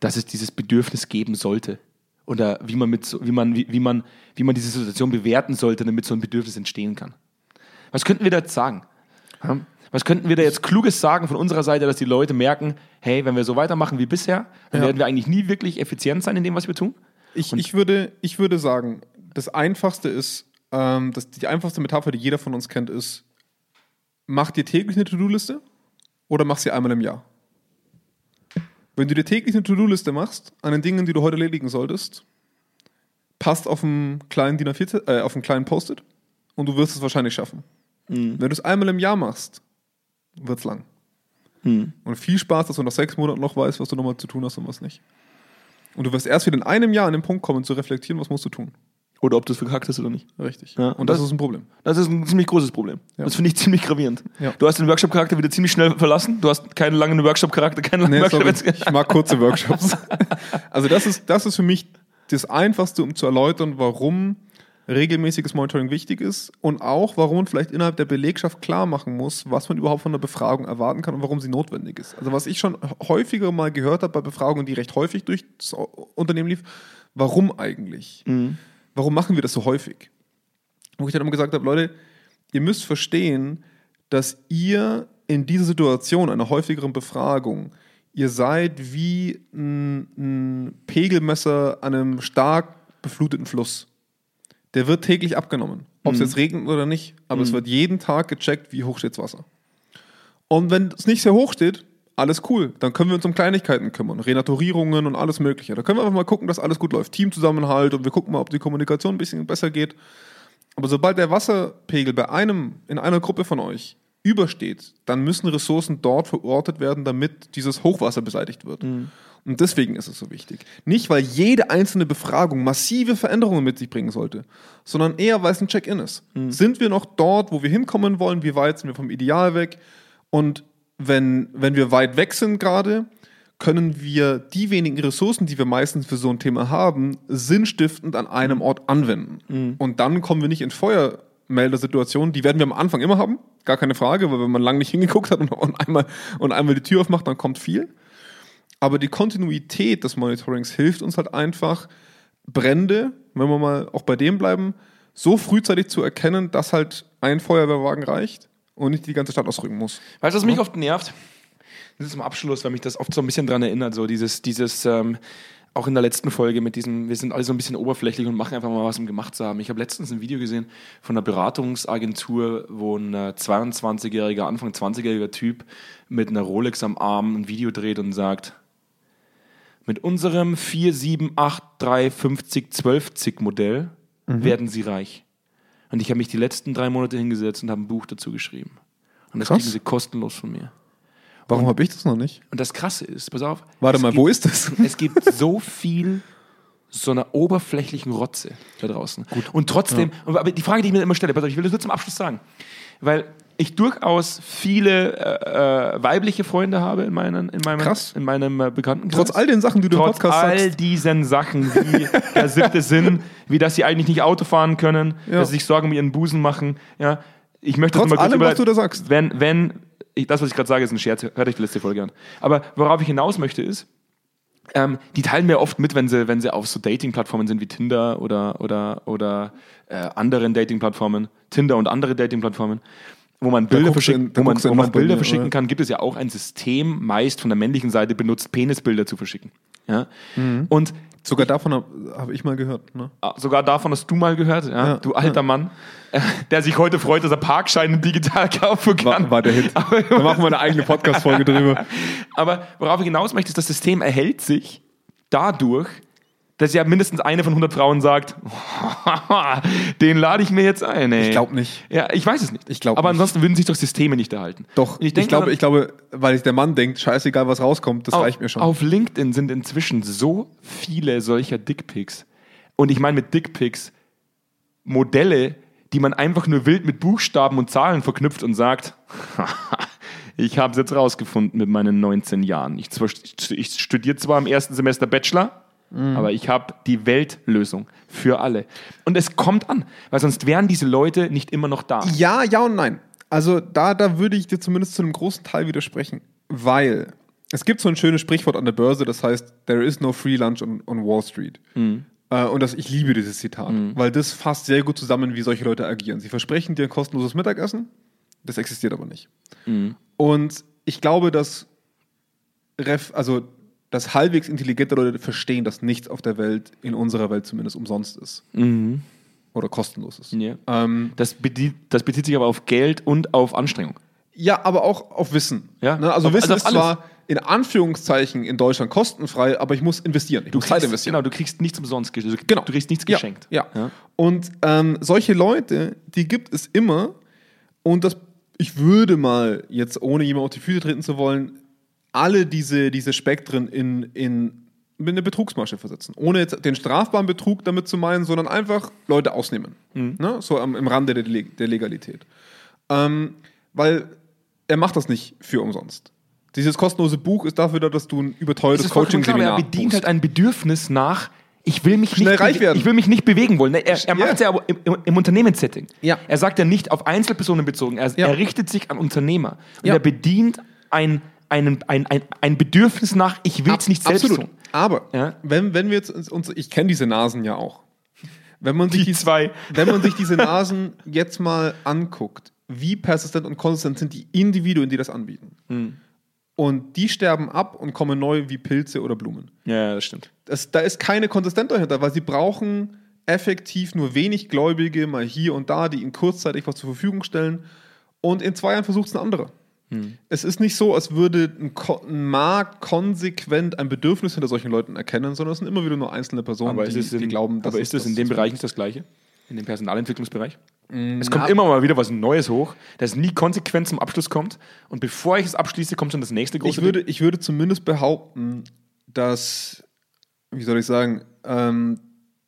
dass es dieses Bedürfnis geben sollte? Oder wie man, mit so, wie, man, wie, wie, man, wie man diese Situation bewerten sollte, damit so ein Bedürfnis entstehen kann? Was könnten wir da jetzt sagen? Ja? Was könnten wir da jetzt Kluges sagen von unserer Seite, dass die Leute merken, hey, wenn wir so weitermachen wie bisher, dann Ja. werden wir eigentlich nie wirklich effizient sein in dem, was wir tun? Ich, ich, würde, ich würde sagen, das Einfachste ist, ähm, das, die einfachste Metapher, die jeder von uns kennt, ist, mach dir täglich eine To-Do-Liste oder mach sie einmal im Jahr. Wenn du dir täglich eine To-Do-Liste machst, an den Dingen, die du heute erledigen solltest, passt auf einen kleinen DIN A4, äh, auf einen kleinen Post-it und du wirst es wahrscheinlich schaffen. Wenn du es einmal im Jahr machst, wird es lang. Und viel Spaß, dass du nach sechs Monaten noch weißt, was du nochmal zu tun hast und was nicht. Und du wirst erst wieder in einem Jahr an den Punkt kommen, zu reflektieren, was musst du tun. Oder ob du es verkackt hast oder nicht. Richtig. Ja, und das, das- ist ein Problem. Das ist ein ziemlich großes Problem. Ja. Das finde ich (laughs) ziemlich gravierend. Ja. Du hast den Workshop-Charakter wieder ziemlich schnell verlassen. Du hast keinen langen Workshop-Charakter, keinen langen Nee, Workshop. sorry, ich mag kurze Workshops. (laughs) also das ist, das ist für mich das Einfachste, um zu erläutern, warum regelmäßiges Monitoring wichtig ist und auch, warum man vielleicht innerhalb der Belegschaft klar machen muss, was man überhaupt von der Befragung erwarten kann und warum sie notwendig ist. Also was ich schon häufiger mal gehört habe bei Befragungen, die recht häufig durch das Unternehmen lief, warum eigentlich? Warum machen wir das so häufig? Wo ich dann immer gesagt habe, Leute, ihr müsst verstehen, dass ihr in dieser Situation einer häufigeren Befragung, ihr seid wie ein, ein Pegelmesser an einem stark befluteten Fluss. Der wird täglich abgenommen. Ob es jetzt regnet oder nicht, aber es wird jeden Tag gecheckt, wie hoch steht das Wasser. Und wenn es nicht sehr hoch steht, alles cool. Dann können wir uns um Kleinigkeiten kümmern, Renaturierungen und alles Mögliche. Da können wir einfach mal gucken, dass alles gut läuft. Teamzusammenhalt und wir gucken mal, ob die Kommunikation ein bisschen besser geht. Aber sobald der Wasserpegel bei einem, in einer Gruppe von euch übersteht, dann müssen Ressourcen dort verortet werden, damit dieses Hochwasser beseitigt wird. Und deswegen ist es so wichtig. Nicht, weil jede einzelne Befragung massive Veränderungen mit sich bringen sollte, sondern eher, weil es ein Check-in ist. Sind wir noch dort, wo wir hinkommen wollen? Wie weit sind wir vom Ideal weg? Und wenn, wenn wir weit weg sind gerade, können wir die wenigen Ressourcen, die wir meistens für so ein Thema haben, sinnstiftend an einem Ort anwenden. Und dann kommen wir nicht in Feuermeldersituationen, die werden wir am Anfang immer haben, gar keine Frage, weil wenn man lange nicht hingeguckt hat und, und, einmal, und einmal die Tür aufmacht, dann kommt viel. Aber die Kontinuität des Monitorings hilft uns halt einfach, Brände, wenn wir mal auch bei dem bleiben, so frühzeitig zu erkennen, dass halt ein Feuerwehrwagen reicht und nicht die ganze Stadt ausrücken muss. Weißt du, was mich oft nervt? Das ist zum Abschluss, weil mich das oft so ein bisschen dran erinnert, so dieses, dieses, ähm, auch in der letzten Folge mit diesem, wir sind alle so ein bisschen oberflächlich und machen einfach mal was, um gemacht zu haben. Ich habe letztens ein Video gesehen von einer Beratungsagentur, wo ein äh, 22-jähriger, Anfang 20-jähriger Typ mit einer Rolex am Arm ein Video dreht und sagt, mit unserem 4783550 Modell werden sie reich. Und ich habe mich die letzten drei Monate hingesetzt und habe ein Buch dazu geschrieben. Und das Krass. kriegen sie kostenlos von mir. Warum habe ich das noch nicht? Und das Krasse ist, pass auf. Warte mal, gibt, wo ist das? (laughs) Es gibt so viel so einer oberflächlichen Rotze da draußen. Und trotzdem, aber die Frage, die ich mir immer stelle, pass auf, ich will das nur zum Abschluss sagen, weil ich durchaus viele äh, äh, weibliche Freunde habe in, meinen, in meinem, Krass. in meinem äh, Bekanntenkreis. Trotz all den Sachen, die du im Trotz Podcast all sagst. diesen Sachen, wie der siebte (laughs) Sinn, wie dass sie eigentlich nicht Auto fahren können, Ja. dass sie sich Sorgen um ihren Busen machen. Ja, ich möchte Trotz das mal kurz allem, was du da sagst. Wenn, wenn, ich, das, was ich gerade sage, ist ein Scherz, hört euch die letzte Folge an. Aber worauf ich hinaus möchte, ist, ähm, die teilen mir oft mit, wenn sie, wenn sie auf so Dating-Plattformen sind wie Tinder oder, oder, oder äh, anderen Dating-Plattformen, Tinder und andere Dating-Plattformen, wo man Bilder, verschicken, in- wo man, wo man Bilder mir, verschicken oder? kann, gibt es ja auch ein System, meist von der männlichen Seite benutzt, Penisbilder zu verschicken. Ja? Mhm. Und Sogar davon habe hab ich mal gehört. Ne? Ah, Sogar davon hast du mal gehört, ja? Ja. du alter Mann, äh, (laughs) der sich heute freut, dass er Parkscheine digital (laughs) kaufen kann. War, war der Hit. (laughs) Aber, Da machen wir eine eigene Podcast-Folge drüber. aber worauf ich hinaus möchte, ist, das System erhält sich dadurch, dass ja mindestens eine von 100 Frauen sagt, (laughs) den lade ich mir jetzt ein. Ey. Ich glaube nicht. Ja, ich weiß es nicht. Ich glaub aber nicht. ansonsten würden sich doch Systeme nicht erhalten. Doch, ich, ich, glaube, ich glaube, weil sich der Mann denkt, scheißegal, was rauskommt, das auf, reicht mir schon. Auf LinkedIn sind inzwischen so viele solcher Dickpics. Und ich meine mit Dickpics Modelle, die man einfach nur wild mit Buchstaben und Zahlen verknüpft und sagt, (laughs) ich habe es jetzt rausgefunden mit meinen 19 Jahren. Ich, ich studiere zwar im ersten Semester Bachelor, Aber ich habe die Weltlösung für alle. Und es kommt an, weil sonst wären diese Leute nicht immer noch da. Ja, ja und nein. Also da, da würde ich dir zumindest zu einem großen Teil widersprechen, weil es gibt so ein schönes Sprichwort an der Börse, das heißt, there is no free lunch on, on Wall Street. Äh, und das, ich liebe dieses Zitat, weil das fasst sehr gut zusammen, wie solche Leute agieren. Sie versprechen dir ein kostenloses Mittagessen, das existiert aber nicht. Und ich glaube, dass Ref, also dass halbwegs intelligente Leute verstehen, dass nichts auf der Welt, in unserer Welt zumindest, umsonst ist. Oder kostenlos ist. Ja. Ähm, Das, bezieht, das bezieht sich aber auf Geld und auf Anstrengung. Ja, aber auch auf Wissen. Ja. Ne? Also Auf- Wissen also ist zwar in Anführungszeichen in Deutschland kostenfrei, aber ich muss investieren. Ich muss Zeit investieren. Genau, du kriegst nichts umsonst geschenkt. Genau. Du kriegst nichts Ja, geschenkt. Ja. Ja. Und ähm, solche Leute, die gibt es immer. Und das, ich würde mal, jetzt ohne jemand auf die Füße treten zu wollen, alle diese, diese Spektren in, in, in eine Betrugsmasche versetzen. Ohne jetzt den strafbaren Betrug damit zu meinen, sondern einfach Leute ausnehmen. Ne? So am, im Rande der, der Legalität. Ähm, weil er macht das nicht für umsonst. Dieses kostenlose Buch ist dafür da, dass du ein überteuertes Coaching-Seminar Er bedient buchst. halt ein Bedürfnis nach, ich will mich Schnell nicht reich werden. Ich will mich nicht bewegen wollen. Er, er Ja. macht es ja aber im, im, im Unternehmenssetting. Ja. Er sagt ja nicht auf Einzelpersonen bezogen. Er, Ja. er richtet sich an Unternehmer. Und Ja. er bedient ein, einen, ein, ein, ein Bedürfnis nach, ich will es nicht selbst Absolut. tun. Aber Ja. wenn, wenn wir jetzt uns, ich kenne diese Nasen ja auch. Wenn man, sich Die zwei. wenn man sich diese Nasen jetzt mal anguckt, wie persistent und konsistent sind die Individuen, die das anbieten. Hm. Und die sterben ab und kommen neu wie Pilze oder Blumen. Ja, das stimmt. Das, da ist keine Konsistenz dahinter, weil sie brauchen effektiv nur wenig Gläubige, mal hier und da, die ihnen kurzzeitig was zur Verfügung stellen. Und in zwei Jahren versucht es ein anderer. Hm. Es ist nicht so, als würde ein, Ko ein Markt konsequent ein Bedürfnis hinter solchen Leuten erkennen, sondern es sind immer wieder nur einzelne Personen, Aber die, ist es in, die glauben, dass aber ist das in dem Bereich nicht das Gleiche? In dem Personalentwicklungsbereich? es kommt immer mal wieder was Neues hoch, das nie konsequent zum Abschluss kommt. Und bevor ich es abschließe, kommt schon das nächste große ich würde, ich würde zumindest behaupten, dass, wie soll ich sagen, ähm,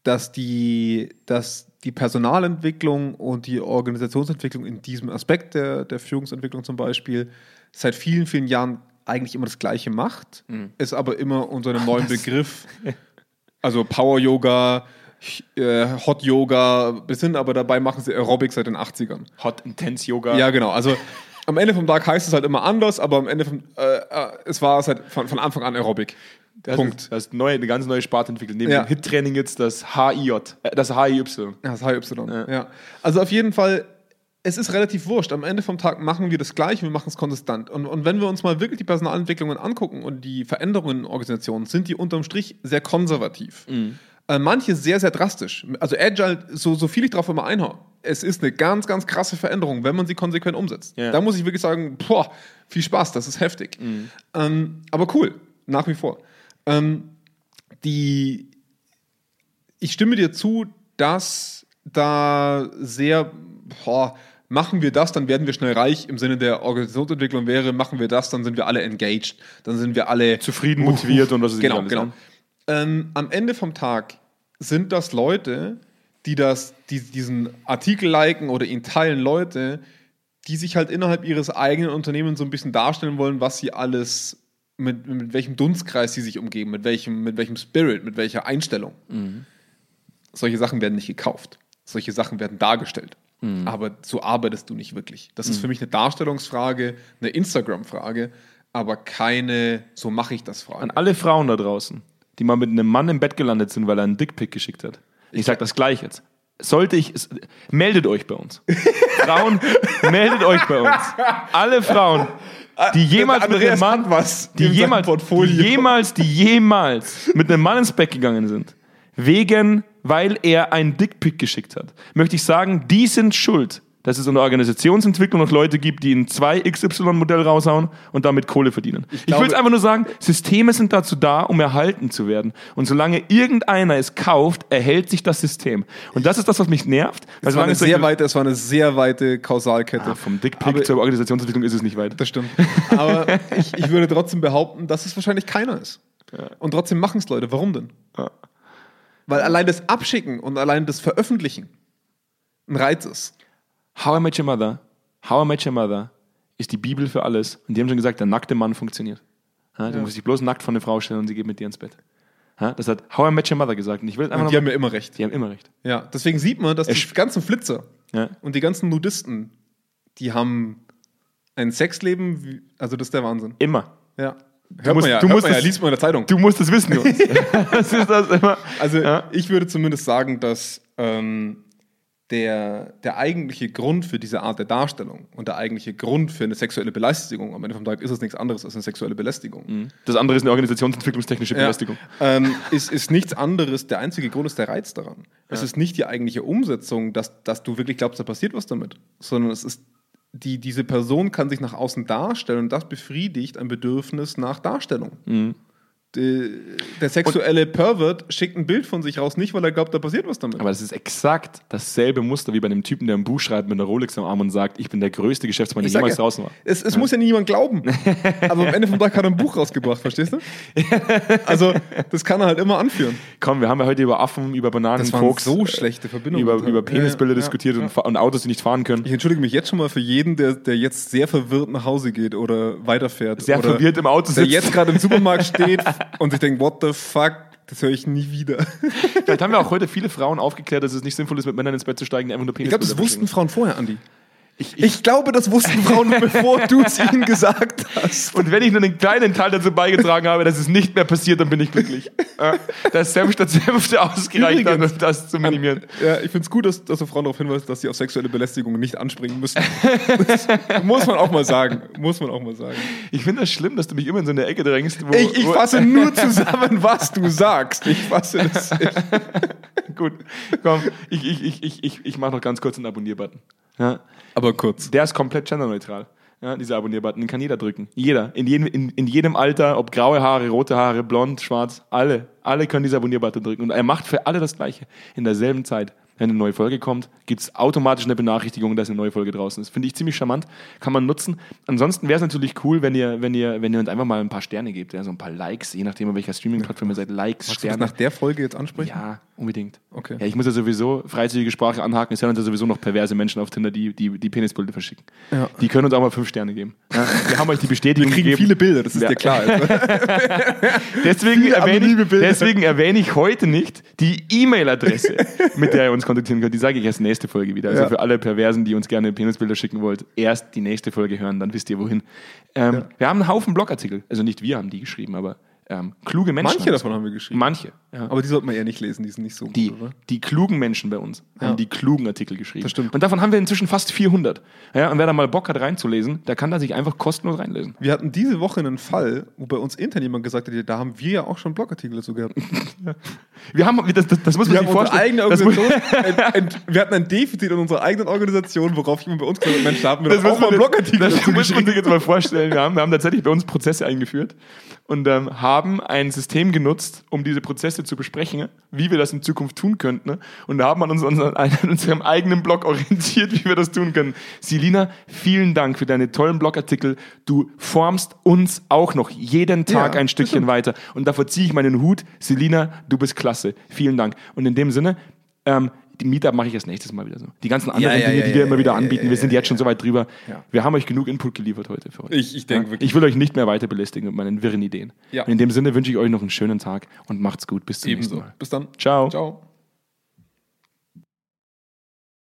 dass, die, dass die Personalentwicklung und die Organisationsentwicklung in diesem Aspekt der, der Führungsentwicklung zum Beispiel seit vielen, vielen Jahren eigentlich immer das Gleiche macht, es aber immer unter einem neuen Begriff, (laughs) also Power Yoga, äh, Hot Yoga, bis hin aber dabei machen sie Aerobic seit den 80ern. Ding. Hot Intense Yoga. Ja, genau. Also am Ende vom Tag heißt es halt immer anders, aber am Ende vom, äh, äh, es war es halt von, von Anfang an Aerobic. Das Punkt. Ist, das ist neu, eine ganz neue Sparte entwickelt. Neben Ja. dem Hit-Training jetzt das HIJ, äh, das HIY. Das HY. Ja. Ja. Also auf jeden Fall, es ist relativ wurscht. Am Ende vom Tag machen wir das Gleiche, wir machen es konstant. Und, und wenn wir uns mal wirklich die Personalentwicklungen angucken und die Veränderungen in Organisationen, sind die unterm Strich sehr konservativ. Äh, manche sehr, sehr drastisch. Also Agile, so, so viel ich drauf immer einhaue, es ist eine ganz, ganz krasse Veränderung, wenn man sie konsequent umsetzt. Ja. Da muss ich wirklich sagen, boah, viel Spaß, das ist heftig. Ähm, aber cool, nach wie vor. Ähm, die, ich stimme dir zu, dass da sehr, boah, machen wir das, dann werden wir schnell reich im Sinne der Organisationsentwicklung wäre, machen wir das, dann sind wir alle engaged, dann sind wir alle Zufrieden, motiviert und was es Genau, genau. an. Ähm, am Ende vom Tag sind das Leute, die das, die diesen Artikel liken oder ihn teilen, Leute, die sich halt innerhalb ihres eigenen Unternehmens so ein bisschen darstellen wollen, was sie alles, mit, mit welchem Dunstkreis sie sich umgeben, mit welchem, mit welchem Spirit, mit welcher Einstellung. Solche Sachen werden nicht gekauft. Solche Sachen werden dargestellt. Aber so arbeitest du nicht wirklich. Das ist für mich eine Darstellungsfrage, eine Instagram-Frage, aber keine so mache ich das Frage. An alle Frauen da draußen, die mal mit einem Mann im Bett gelandet sind, weil er einen Dickpick geschickt hat. Ich sag das gleich jetzt. Sollte ich, meldet euch bei uns. Frauen, (laughs) meldet euch bei uns. Alle Frauen, die jemals mit einem Mann, was die jemals, die jemals, die jemals mit einem Mann ins Bett gegangen sind, wegen, weil er einen Dickpick geschickt hat, möchte ich sagen, die sind schuld, dass es in der Organisationsentwicklung noch Leute gibt, die ein 2XY-Modell raushauen und damit Kohle verdienen. Ich, glaube- will es einfach nur sagen, Systeme sind dazu da, um erhalten zu werden. Und solange irgendeiner es kauft, erhält sich das System. Und das ist das, was mich nervt. Weil Das war, eine es sehr weite, das war eine sehr weite Kausalkette. Ah, vom Aber- Dickpick zur Organisationsentwicklung ist es nicht weit. Das stimmt. Aber (laughs) ich, ich würde trotzdem behaupten, dass es wahrscheinlich keiner ist. Und trotzdem machen es Leute. Warum denn? Ja. Weil allein das Abschicken und allein das Veröffentlichen ein Reiz ist. How I Met Your Mother, How I Met Your Mother ist die Bibel für alles. Und die haben schon gesagt, der nackte Mann funktioniert. Ja, du musst dich bloß nackt vor eine Frau stellen und sie geht mit dir ins Bett. Ja, das hat How I Met Your Mother gesagt. Und ich will einfach Und die haben ja immer recht. die haben immer recht. Ja, deswegen sieht man, dass die ganzen Flitzer Ja. und die ganzen Nudisten, die haben ein Sexleben, also das ist der Wahnsinn. Immer. Ja. Hört musst- man ja, du musst man ja es- liest man in der Zeitung. Du musst es wissen, Jungs. (laughs) (laughs) das ist das immer. Also Ja. ich würde zumindest sagen, dass ähm, der, der eigentliche Grund für diese Art der Darstellung und der eigentliche Grund für eine sexuelle Belästigung, am Ende vom Tag ist es nichts anderes als eine sexuelle Belästigung, Das andere ist eine organisationsentwicklungstechnische Ja. Belästigung. ähm, ist, ist nichts anderes. Der einzige Grund ist der Reiz daran. Es ist nicht die eigentliche Umsetzung, dass, dass du wirklich glaubst, da passiert was damit, sondern es ist die, diese Person kann sich nach außen darstellen und das befriedigt ein Bedürfnis nach Darstellung. Mhm. Der sexuelle Pervert schickt ein Bild von sich raus, nicht weil er glaubt, da passiert was damit. Aber das ist exakt dasselbe Muster wie bei dem Typen, der ein Buch schreibt mit einer Rolex am Arm und sagt, ich bin der größte Geschäftsmann, der jemals ja, draußen war. Es, es muss ja niemand glauben. (laughs) Aber am Ende vom Tag hat er ein Buch rausgebracht, verstehst du? (laughs) Also, das kann er halt immer anführen. Komm, wir haben ja heute über Affen, über Bananen, Das waren Koks, so schlechte Verbindungen. über, über Penisbilder Ja, ja, diskutiert ja. Und, und Autos, die nicht fahren können. Ich entschuldige mich jetzt schon mal für jeden, der, der jetzt sehr verwirrt nach Hause geht oder weiterfährt. Sehr oder verwirrt im Auto Der sitzt. jetzt gerade im Supermarkt (laughs) steht und sich denkt, what the fuck, das höre ich nie wieder. Vielleicht haben wir auch heute viele Frauen aufgeklärt, dass es nicht sinnvoll ist, mit Männern ins Bett zu steigen, die einfach nur Ich Penisbilder glaube, das wussten. Frauen vorher, Andi. Ich, ich, Ich glaube, das wussten Frauen, bevor du es (laughs) ihnen gesagt hast. und wenn ich nur einen kleinen Teil dazu beigetragen habe, dass es nicht mehr passiert, dann bin ich glücklich. (laughs) Ja, dass Senf statt Senfte (laughs) ausgereicht hat, Übrigens, um das zu minimieren. Ja, ich finde es gut, dass, dass du Frauen darauf hinweist, dass sie auf sexuelle Belästigung nicht anspringen müssen. Das muss man auch mal sagen. Muss man auch mal sagen. Ich finde das schlimm, dass du mich immer in so eine Ecke drängst, wo, Ich, ich fasse nur zusammen, was du sagst. Ich fasse das. Gut, komm, ich, ich, ich, ich, ich, ich mache noch ganz kurz einen Abonnier-Button. Ja. Aber kurz. Der ist komplett genderneutral. Ja, dieser Abonnier-Button, den kann jeder drücken. Jeder. In jedem, in, in jedem Alter, ob graue Haare, rote Haare, blond, schwarz, alle. Alle können diesen Abonnier-Button drücken. Und er macht für alle das Gleiche. In derselben Zeit. Wenn eine neue Folge kommt, gibt es automatisch eine Benachrichtigung, dass eine neue Folge draußen ist. Finde ich ziemlich charmant. Kann man nutzen. Ansonsten wäre es natürlich cool, wenn ihr, wenn, ihr, wenn ihr uns einfach mal ein paar Sterne gebt. Ja, so ein paar Likes, je nachdem, auf welcher Streaming-Plattform ihr seid. Likes, Kannst du das Sterne. nach der Folge jetzt ansprechen? Ja, unbedingt. Okay. Ja, ich muss ja sowieso freizügige Sprache anhaken. Es sind ja sowieso noch perverse Menschen auf Tinder, die die, die Penisbilder verschicken. Ja. Die können uns auch mal fünf Sterne geben. Ja, wir haben euch die Bestätigung Wir kriegen gegeben. viele Bilder, das ist Ja. dir klar. (laughs) (laughs) Deswegen erwähne, ich, deswegen erwähne ich heute nicht die E-Mail-Adresse, mit der ihr uns kontaktieren könnt. Die sage ich erst nächste Folge wieder. Also Ja. für alle Perversen, die uns gerne Penisbilder schicken wollt, erst die nächste Folge hören, dann wisst ihr wohin. Ähm, Wir haben einen Haufen Blogartikel. Also nicht wir haben die geschrieben, aber ähm, kluge Menschen. Manche haben davon haben wir geschrieben. Manche. Ja. Aber die sollte man eher nicht lesen, die sind nicht so gut, Die, oder? die klugen Menschen bei uns haben Ja. die klugen Artikel geschrieben. Das stimmt. Und davon haben wir inzwischen fast 400. Ja, und wer da mal Bock hat reinzulesen, der kann da sich einfach kostenlos reinlesen. Wir hatten diese Woche einen Fall, wo bei uns intern jemand gesagt hat, da haben wir ja auch schon Blogartikel dazu gehabt. (laughs) Wir haben, das, das, das muss man Wir sich vorstellen. ein, ein, wir hatten ein Defizit in unserer eigenen Organisation, worauf jemand bei uns gesagt hat, Mensch, da haben wir Das doch auch mal Blogartikel das muss man sich jetzt mal vorstellen. Wir haben, wir haben tatsächlich bei uns Prozesse eingeführt und ähm, haben ein System genutzt, um diese Prozesse zu besprechen, wie wir das in Zukunft tun könnten. Und haben an, uns, an, an unserem eigenen Blog orientiert, wie wir das tun können. Silina, vielen Dank für deine tollen Blogartikel. Du formst uns auch noch jeden Tag Ja, ein Stückchen stimmt. weiter. Und davor ziehe ich meinen Hut. Selina, du bist klasse. Vielen Dank. Und in dem Sinne, ähm, die Meetup mache ich erst nächstes Mal wieder so. Die ganzen anderen ja, Dinge, ja, die wir immer wieder anbieten, wir sind jetzt schon so weit drüber. Wir haben euch genug Input geliefert heute für heute. Ich- ich denke wirklich. Ich will euch nicht mehr weiter belästigen mit meinen wirren Ideen. In dem Sinne wünsche ich euch noch einen schönen Tag und macht's gut. Bis zum nächsten Ebenso. Mal. Bis dann. Ciao. Ciao.